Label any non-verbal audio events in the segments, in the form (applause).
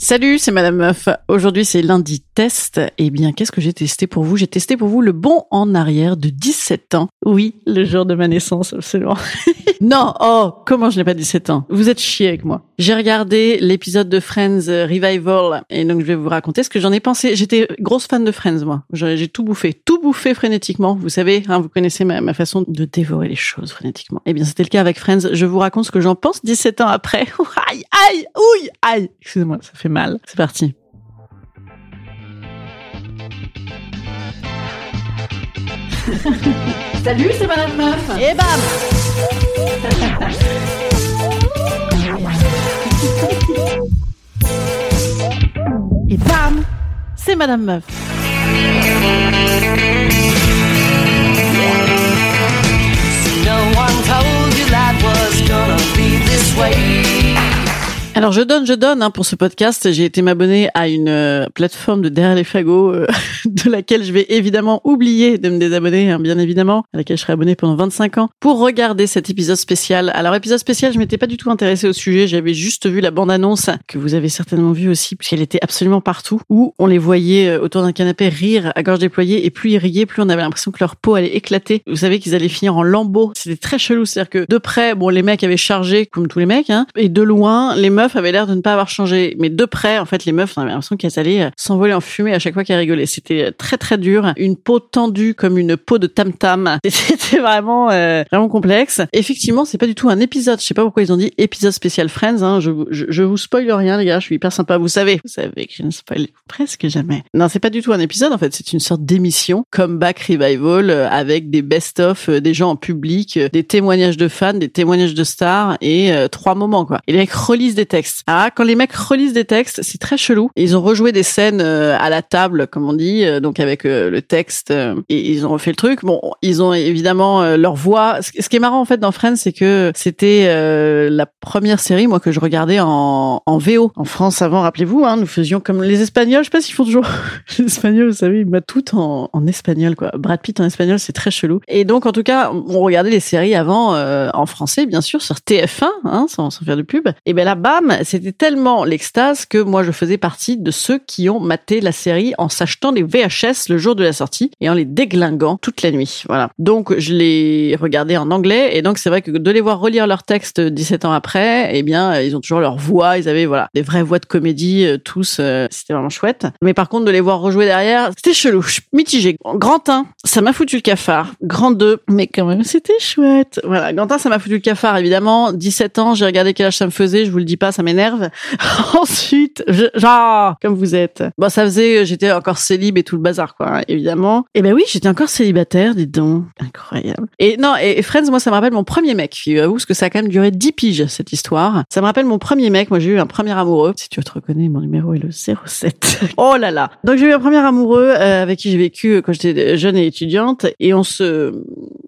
Salut, c'est Madame Meuf. Aujourd'hui, c'est lundi test. Eh bien, qu'est-ce que j'ai testé pour vous? J'ai testé pour vous le bon en arrière de 17 ans. Oui, le jour de ma naissance, absolument. (laughs) non, oh, comment je n'ai pas 17 ans? Vous êtes chiés avec moi. J'ai regardé l'épisode de Friends euh, Revival et donc je vais vous raconter ce que j'en ai pensé. J'étais grosse fan de Friends, moi. J'ai tout bouffé, tout bouffé frénétiquement. Vous savez, hein, vous connaissez ma, ma façon de dévorer les choses frénétiquement. Eh bien, c'était le cas avec Friends. Je vous raconte ce que j'en pense 17 ans après. (laughs) aïe, aïe, ouille, aïe. Excusez-moi, ça fait mal. C'est parti. (laughs) Salut, c'est Madame Meuf. Et bam Et bam C'est Madame Meuf. Alors je donne, je donne hein, pour ce podcast. J'ai été m'abonner à une euh, plateforme de derrière les fagots euh, (laughs) de laquelle je vais évidemment oublier de me désabonner, hein, bien évidemment, à laquelle je serai abonné pendant 25 ans pour regarder cet épisode spécial. Alors épisode spécial, je m'étais pas du tout intéressée au sujet. J'avais juste vu la bande-annonce que vous avez certainement vue aussi, puisqu'elle était absolument partout, où on les voyait euh, autour d'un canapé rire à gorge déployée, et plus ils riaient, plus on avait l'impression que leur peau allait éclater. Vous savez qu'ils allaient finir en lambeaux. C'était très chelou, c'est-à-dire que de près, bon, les mecs avaient chargé comme tous les mecs, hein, et de loin, les meufs avaient l'air de ne pas avoir changé. Mais de près, en fait, les meufs, on avait l'impression qu'elles allaient euh, s'envoler en fumée à chaque fois qu'elles rigolaient. C'était euh, très très dur, une peau tendue comme une peau de tam (laughs) tam. C'était vraiment euh, vraiment complexe. Effectivement, c'est pas du tout un épisode. Je sais pas pourquoi ils ont dit épisode spécial Friends. Hein. Je, je, je vous spoil rien, les gars. Je suis hyper sympa. Vous savez, vous savez que je ne spoil presque jamais. Non, c'est pas du tout un épisode. En fait, c'est une sorte d'émission comeback revival euh, avec des best-of, des gens en public, des témoignages de fans, des témoignages de stars et euh, trois moments quoi. Et les mecs relisent des textes. Ah, quand les mecs relisent des textes, c'est très chelou. Ils ont rejoué des scènes euh, à la table, comme on dit, euh, donc avec euh, le texte et ils ont refait le truc. Bon, ils ont évidemment leur voix. Ce qui est marrant en fait dans Friends, c'est que c'était la première série moi que je regardais en, en VO en France avant. Rappelez-vous, hein, nous faisions comme les Espagnols. Je sais pas s'ils font toujours (laughs) les Espagnols. Vous savez, ils mettent tout en, en espagnol quoi. Brad Pitt en espagnol, c'est très chelou. Et donc en tout cas, on regardait les séries avant euh, en français, bien sûr, sur TF1, hein, sans, sans faire de pub. Et ben là, c'était tellement l'extase que moi je faisais partie de ceux qui ont maté la série en s'achetant des VHS le jour de la sortie et en les déglinguant toute la nuit. Voilà. Donc je les regardais en anglais et donc c'est vrai que de les voir relire leur texte 17 ans après, eh bien ils ont toujours leur voix, ils avaient voilà des vraies voix de comédie euh, tous, euh, c'était vraiment chouette. Mais par contre de les voir rejouer derrière, c'était chelou, mitigé. Grand 1, ça m'a foutu le cafard. Grand 2, mais quand même c'était chouette. Voilà, Grand 1, ça m'a foutu le cafard évidemment. 17 ans, j'ai regardé quel âge ça me faisait, je vous le dis pas, ça m'énerve. (laughs) Ensuite, je, genre, comme vous êtes. Bon, ça faisait, j'étais encore célib et tout le bazar, quoi, hein, évidemment. Et ben oui, j'étais encore célibataire, dis donc. Incroyable. Et non, et, et Friends, moi, ça me rappelle mon premier mec, figurez-vous, parce que ça a quand même duré 10 piges, cette histoire. Ça me rappelle mon premier mec. Moi, j'ai eu un premier amoureux. Si tu te reconnais, mon numéro est le 07. (laughs) oh là là. Donc, j'ai eu un premier amoureux euh, avec qui j'ai vécu euh, quand j'étais jeune et étudiante. Et on se,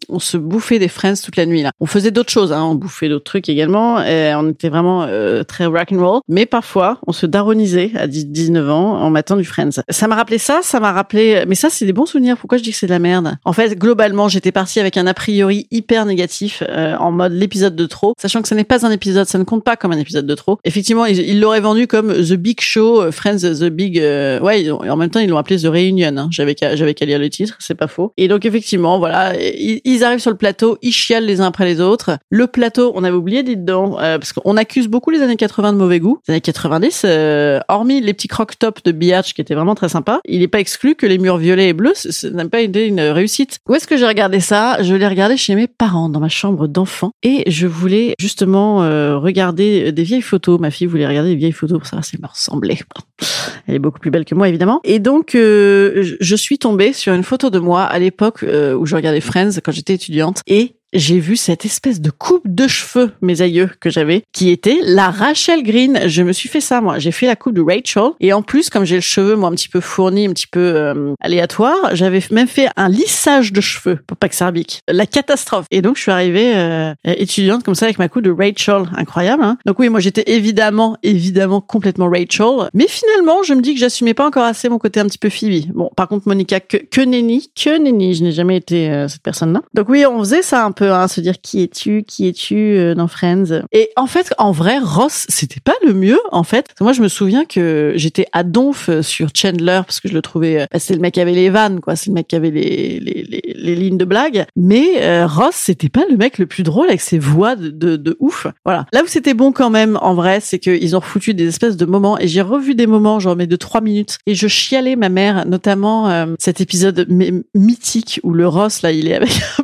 on se bouffait des Friends toute la nuit, là. On faisait d'autres choses, hein. On bouffait d'autres trucs également. Et on était vraiment euh, très rock'n'roll. Mais parfois, on se daronisait à 10 19 ans en matin du Friends. Ça m'a rappelé ça, ça m'a rappelé, mais ça, c'est des bons souvenirs. Pourquoi je dis que c'est de la merde? En fait, globalement, j'étais partie avec un a priori hyper négatif, euh, en mode l'épisode de trop, sachant que ce n'est pas un épisode, ça ne compte pas comme un épisode de trop. Effectivement, ils l'auraient vendu comme The Big Show, euh, Friends, The Big, euh, ouais, en même temps, ils l'ont appelé The Reunion, hein. J'avais qu'à, j'avais qu'à lire le titre, c'est pas faux. Et donc, effectivement, voilà, ils, arrivent sur le plateau, ils chialent les uns après les autres. Le plateau, on avait oublié d'y dedans, euh, parce qu'on accuse beaucoup les années 80 de mauvais goût. Les années 90, euh, hormis les petits croque-tops de Biatch qui étaient vraiment très sympas, il n'est pas exclu que les murs violets et bleus, ça n'a pas été une réussite. Où est-ce que j'ai regardé ça? Je l'ai regardé chez mes parents, dans ma chambre d'enfant. Et je voulais justement euh, regarder des vieilles photos. Ma fille voulait regarder des vieilles photos pour savoir si elle me ressemblait. (laughs) Elle est beaucoup plus belle que moi, évidemment. Et donc, euh, je- suis tombée sur une photo de moi à l'époque où je regardais Friends quand j'étais étudiante. Et j'ai vu cette espèce de coupe de cheveux, mes aïeux, que j'avais, qui était la Rachel Green. Je me suis fait ça, moi. J'ai fait la coupe de Rachel. Et en plus, comme j'ai le cheveu, moi, un petit peu fourni, un petit peu euh, aléatoire, j'avais même fait un lissage de cheveux pour pas que. La catastrophe. Et donc, je suis arrivée euh, étudiante comme ça avec ma coupe de Rachel. Incroyable, hein Donc oui, moi, j'étais évidemment, évidemment complètement Rachel. Mais finalement, je me dis que j'assumais pas encore assez mon côté un petit peu Phoebe. Bon, par contre, Monica, que, que nenni, que nenni. Je n'ai jamais été euh, cette personne-là. Donc oui, on faisait ça un peu, hein, se dire qui es-tu, qui es-tu euh, dans Friends. Et en fait, en vrai, Ross, c'était pas le mieux, en fait. Moi, je me souviens que j'étais à donf euh, sur Chandler parce que je le trouvais, euh, bah, c'est le mec qui avait les vannes, quoi. C'est le mec qui avait les, les, les, les lignes de blague. Mais euh, Ross, c'était pas le mec le plus drôle avec ses voix de, de, de ouf. Voilà. Là où c'était bon quand même, en vrai, c'est qu'ils ont refoutu des espèces de moments et j'ai revu des moments, genre mais de trois minutes et je chialais ma mère, notamment euh, cet épisode mythique où le Ross là, il est avec un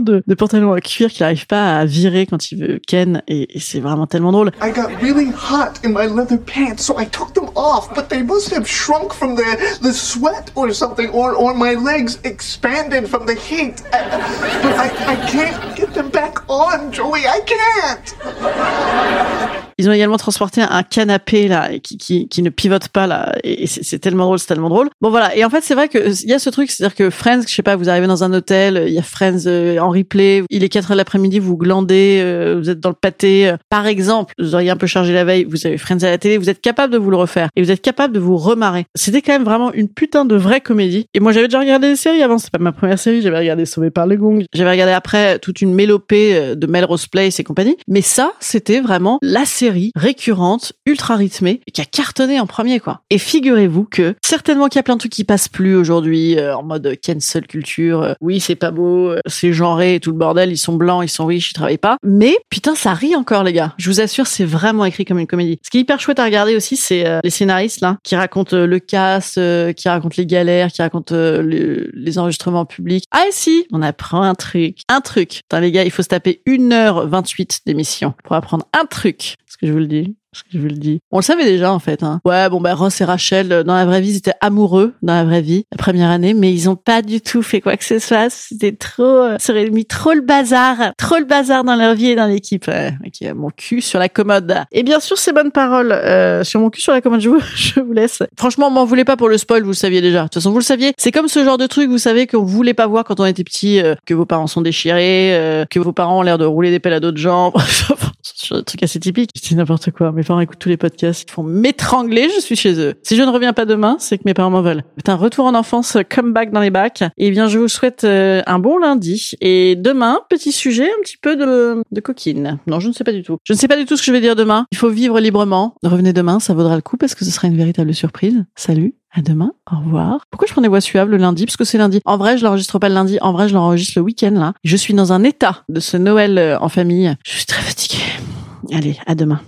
de, de pantalon à cuir qu'il arrive pas à virer quand il veut Ken et, c'est vraiment tellement drôle. I got really hot in my leather pants, so I took them off, but they must have shrunk from the, the sweat or something, or, my legs expanded from the heat. I, I can't get them back on, Joey. I can't. Ils ont également transporté un canapé là qui, qui, qui ne pivote pas là et c'est tellement drôle, c'est tellement drôle. Bon voilà et en fait c'est vrai que il y a ce truc, c'est-à-dire que Friends, je sais pas, vous arrivez dans un hôtel, il y a Friends euh, en replay, il est 4 heures de l'après-midi, vous glandez, euh, vous êtes dans le pâté. Par exemple, vous auriez un peu chargé la veille, vous avez Friends à la télé, vous êtes capable de vous le refaire et vous êtes capable de vous remarrer. C'était quand même vraiment une putain de vraie comédie. Et moi j'avais déjà regardé des séries avant, c'est pas ma première série, j'avais regardé Sauvé par le Gong, j'avais regardé après toute une mélopée euh, de Melrose Place et compagnie. Mais ça, c'était vraiment la série récurrente, ultra rythmée, qui a cartonné en premier, quoi. Et figurez-vous que certainement qu'il y a plein de trucs qui passent plus aujourd'hui, euh, en mode cancel culture. euh, oui, c'est pas beau, euh, c'est genré et tout le bordel. Ils sont blancs, ils sont riches, ils travaillent pas. Mais putain, ça rit encore, les gars. Je vous assure, c'est vraiment écrit comme une comédie. Ce qui est hyper chouette à regarder aussi, c'est euh, les scénaristes là, qui racontent euh, le casse, euh, qui racontent les galères, qui racontent euh, le- les enregistrements publics. Ah et si, on apprend un truc, un truc. Putain, les gars, il faut se taper 1h28 d'émission pour apprendre un truc. Je vous le dis je vous le dis On le savait déjà en fait. Hein. Ouais, bon bah Ross et Rachel euh, dans la vraie vie, ils étaient amoureux dans la vraie vie la première année, mais ils ont pas du tout fait quoi que ce soit. C'était trop, euh, ça aurait mis trop le bazar, trop le bazar dans leur vie et dans l'équipe. Ouais, ok, mon cul sur la commode. Et bien sûr, ces bonnes paroles euh, sur mon cul sur la commode, je vous, (laughs) je vous laisse. Franchement, m'en voulez pas pour le spoil, vous le saviez déjà. De toute façon, vous le saviez. C'est comme ce genre de truc, vous savez qu'on voulait pas voir quand on était petit, euh, que vos parents sont déchirés, euh, que vos parents ont l'air de rouler des pelles à d'autres gens. (laughs) Ce genre de truc assez typique. Dis n'importe quoi. Mes parents écoutent tous les podcasts. Ils font m'étrangler, je suis chez eux. Si je ne reviens pas demain, c'est que mes parents m'en veulent. Putain, retour en enfance, comeback dans les bacs. Et bien, je vous souhaite euh, un bon lundi. Et demain, petit sujet, un petit peu de, de coquine. Non, je ne sais pas du tout. Je ne sais pas du tout ce que je vais dire demain. Il faut vivre librement. Revenez demain, ça vaudra le coup parce que ce sera une véritable surprise. Salut. À demain. Au revoir. Pourquoi je prends des voix suaves le lundi? Parce que c'est lundi. En vrai, je l'enregistre pas le lundi. En vrai, je l'enregistre le week-end, là. Je suis dans un état de ce Noël euh, en famille. Je suis très fatiguée. Allez, à demain.